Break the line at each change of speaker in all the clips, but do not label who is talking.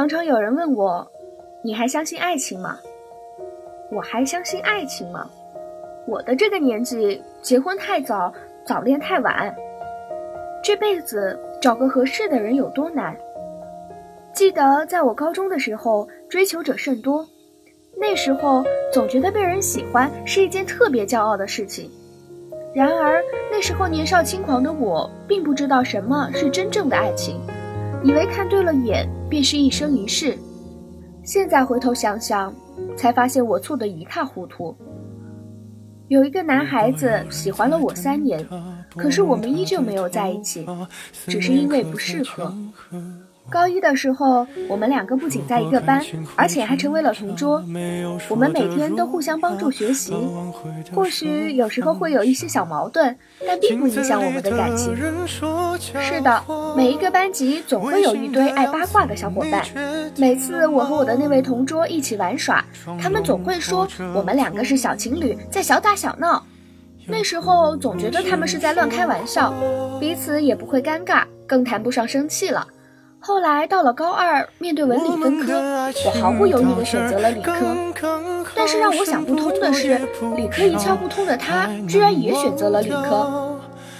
常常有人问我：“你还相信爱情吗？”我还相信爱情吗？我的这个年纪，结婚太早，早恋太晚，这辈子找个合适的人有多难？记得在我高中的时候，追求者甚多，那时候总觉得被人喜欢是一件特别骄傲的事情。然而那时候年少轻狂的我，并不知道什么是真正的爱情。以为看对了眼便是一生一世，现在回头想想，才发现我错得一塌糊涂。有一个男孩子喜欢了我三年，可是我们依旧没有在一起，只是因为不适合。高一的时候，我们两个不仅在一个班，而且还成为了同桌。我们每天都互相帮助学习，或许有时候会有一些小矛盾，但并不影响我们的感情。是的，每一个班级总会有一堆爱八卦的小伙伴。每次我和我的那位同桌一起玩耍，他们总会说我们两个是小情侣，在小打小闹。那时候总觉得他们是在乱开玩笑，彼此也不会尴尬，更谈不上生气了。后来到了高二，面对文理分科，我毫不犹豫地选择了理科。但是让我想不通的是，理科一窍不通的他，居然也选择了理科。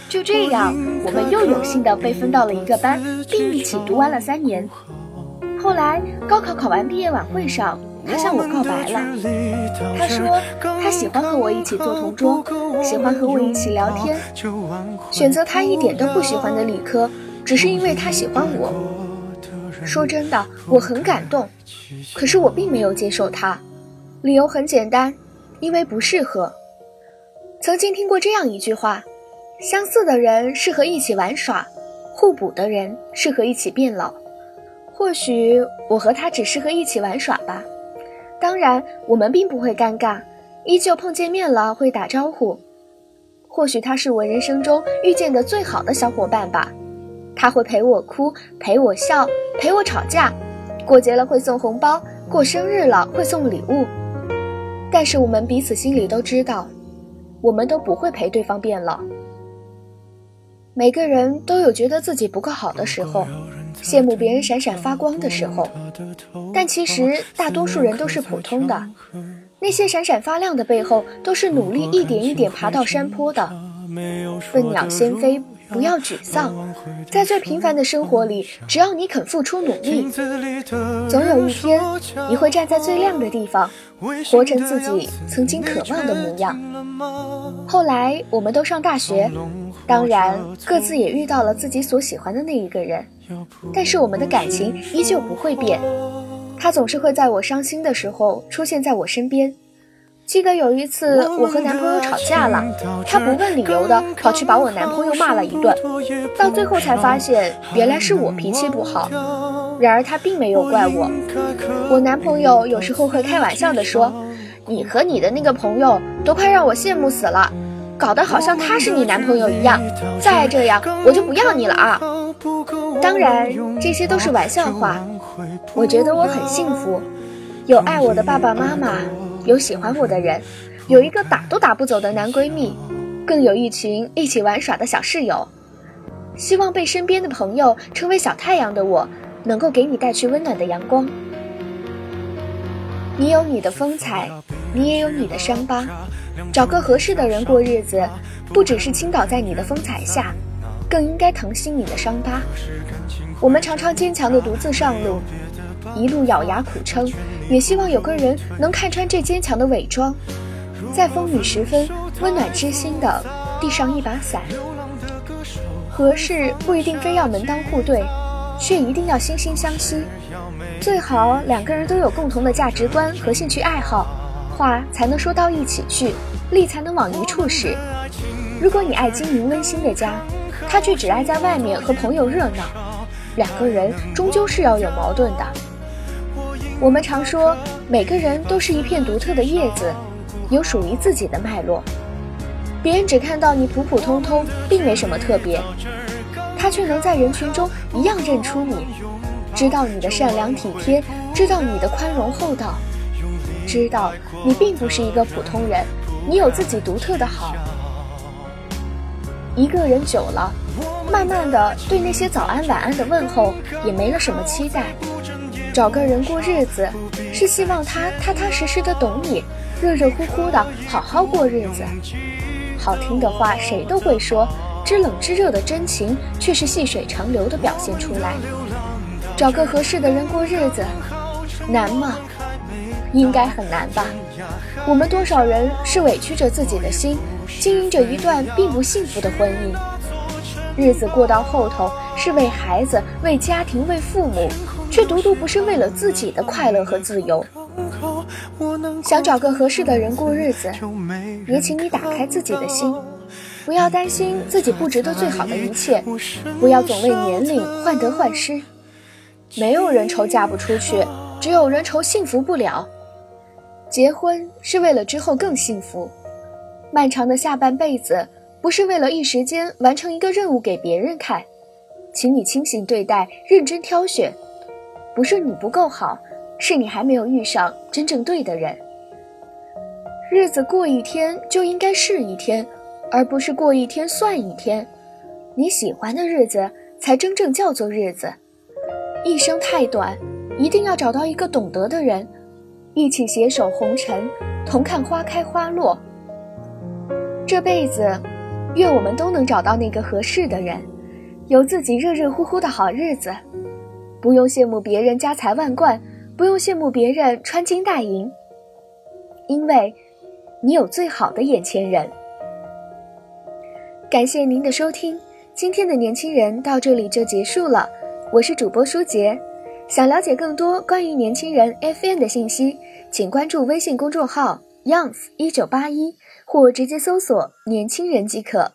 就这样，我们又有幸地被分到了一个班，并一起读完了三年。后来高考考完毕业晚会上，他向我告白了。他说他喜欢和我一起做同桌，喜欢和我一起聊天，选择他一点都不喜欢的理科，只是因为他喜欢我。说真的，我很感动，可是我并没有接受他，理由很简单，因为不适合。曾经听过这样一句话：相似的人适合一起玩耍，互补的人适合一起变老。或许我和他只适合一起玩耍吧。当然，我们并不会尴尬，依旧碰见面了会打招呼。或许他是我人生中遇见的最好的小伙伴吧。他会陪我哭，陪我笑，陪我吵架，过节了会送红包，过生日了会送礼物。但是我们彼此心里都知道，我们都不会陪对方变老。每个人都有觉得自己不够好的时候，羡慕别人闪闪发光的时候，但其实大多数人都是普通的。那些闪闪发亮的背后，都是努力一点一点爬到山坡的。笨鸟先飞。不要沮丧，在最平凡的生活里，只要你肯付出努力，总有一天你会站在最亮的地方，活成自己曾经渴望的模样。后来我们都上大学，当然各自也遇到了自己所喜欢的那一个人，但是我们的感情依旧不会变，他总是会在我伤心的时候出现在我身边。记得有一次，我和男朋友吵架了，他不问理由的跑去把我男朋友骂了一顿，到最后才发现原来是我脾气不好。然而他并没有怪我，我男朋友有时候会开玩笑的说：“你和你的那个朋友都快让我羡慕死了，搞得好像他是你男朋友一样。再这样我就不要你了啊！”当然这些都是玩笑话，我觉得我很幸福，有爱我的爸爸妈妈。有喜欢我的人，有一个打都打不走的男闺蜜，更有一群一起玩耍的小室友。希望被身边的朋友称为小太阳的我，能够给你带去温暖的阳光。你有你的风采，你也有你的伤疤。找个合适的人过日子，不只是倾倒在你的风采下，更应该疼惜你的伤疤。我们常常坚强的独自上路。一路咬牙苦撑，也希望有个人能看穿这坚强的伪装，在风雨时分温暖知心的递上一把伞。合适不一定非要门当户对，却一定要惺惺相惜。最好两个人都有共同的价值观和兴趣爱好，话才能说到一起去，力才能往一处使。如果你爱经营温馨的家，他却只爱在外面和朋友热闹，两个人终究是要有矛盾的。我们常说，每个人都是一片独特的叶子，有属于自己的脉络。别人只看到你普普通通，并没什么特别，他却能在人群中一样认出你，知道你的善良体贴，知道你的宽容厚道，知道你并不是一个普通人，你有自己独特的好。一个人久了，慢慢的对那些早安晚安的问候也没了什么期待。找个人过日子，是希望他踏踏实实的懂你，热热乎乎的好好过日子。好听的话谁都会说，知冷知热的真情却是细水长流的表现出来。找个合适的人过日子，难吗？应该很难吧。我们多少人是委屈着自己的心，经营着一段并不幸福的婚姻，日子过到后头是为孩子、为家庭、为父母，却独独不是为了自己的快乐和自由。想找个合适的人过日子，也请你打开自己的心，不要担心自己不值得最好的一切，不要总为年龄患得患失。没有人愁嫁不出去，只有人愁幸福不了。结婚是为了之后更幸福，漫长的下半辈子不是为了一时间完成一个任务给别人看，请你清醒对待，认真挑选，不是你不够好。是你还没有遇上真正对的人。日子过一天就应该是一天，而不是过一天算一天。你喜欢的日子才真正叫做日子。一生太短，一定要找到一个懂得的人，一起携手红尘，同看花开花落。这辈子，愿我们都能找到那个合适的人，有自己热热乎乎的好日子，不用羡慕别人家财万贯。不用羡慕别人穿金戴银，因为，你有最好的眼前人。感谢您的收听，今天的年轻人到这里就结束了。我是主播舒杰，想了解更多关于年轻人 FM 的信息，请关注微信公众号 youngs 一九八一，或直接搜索“年轻人”即可。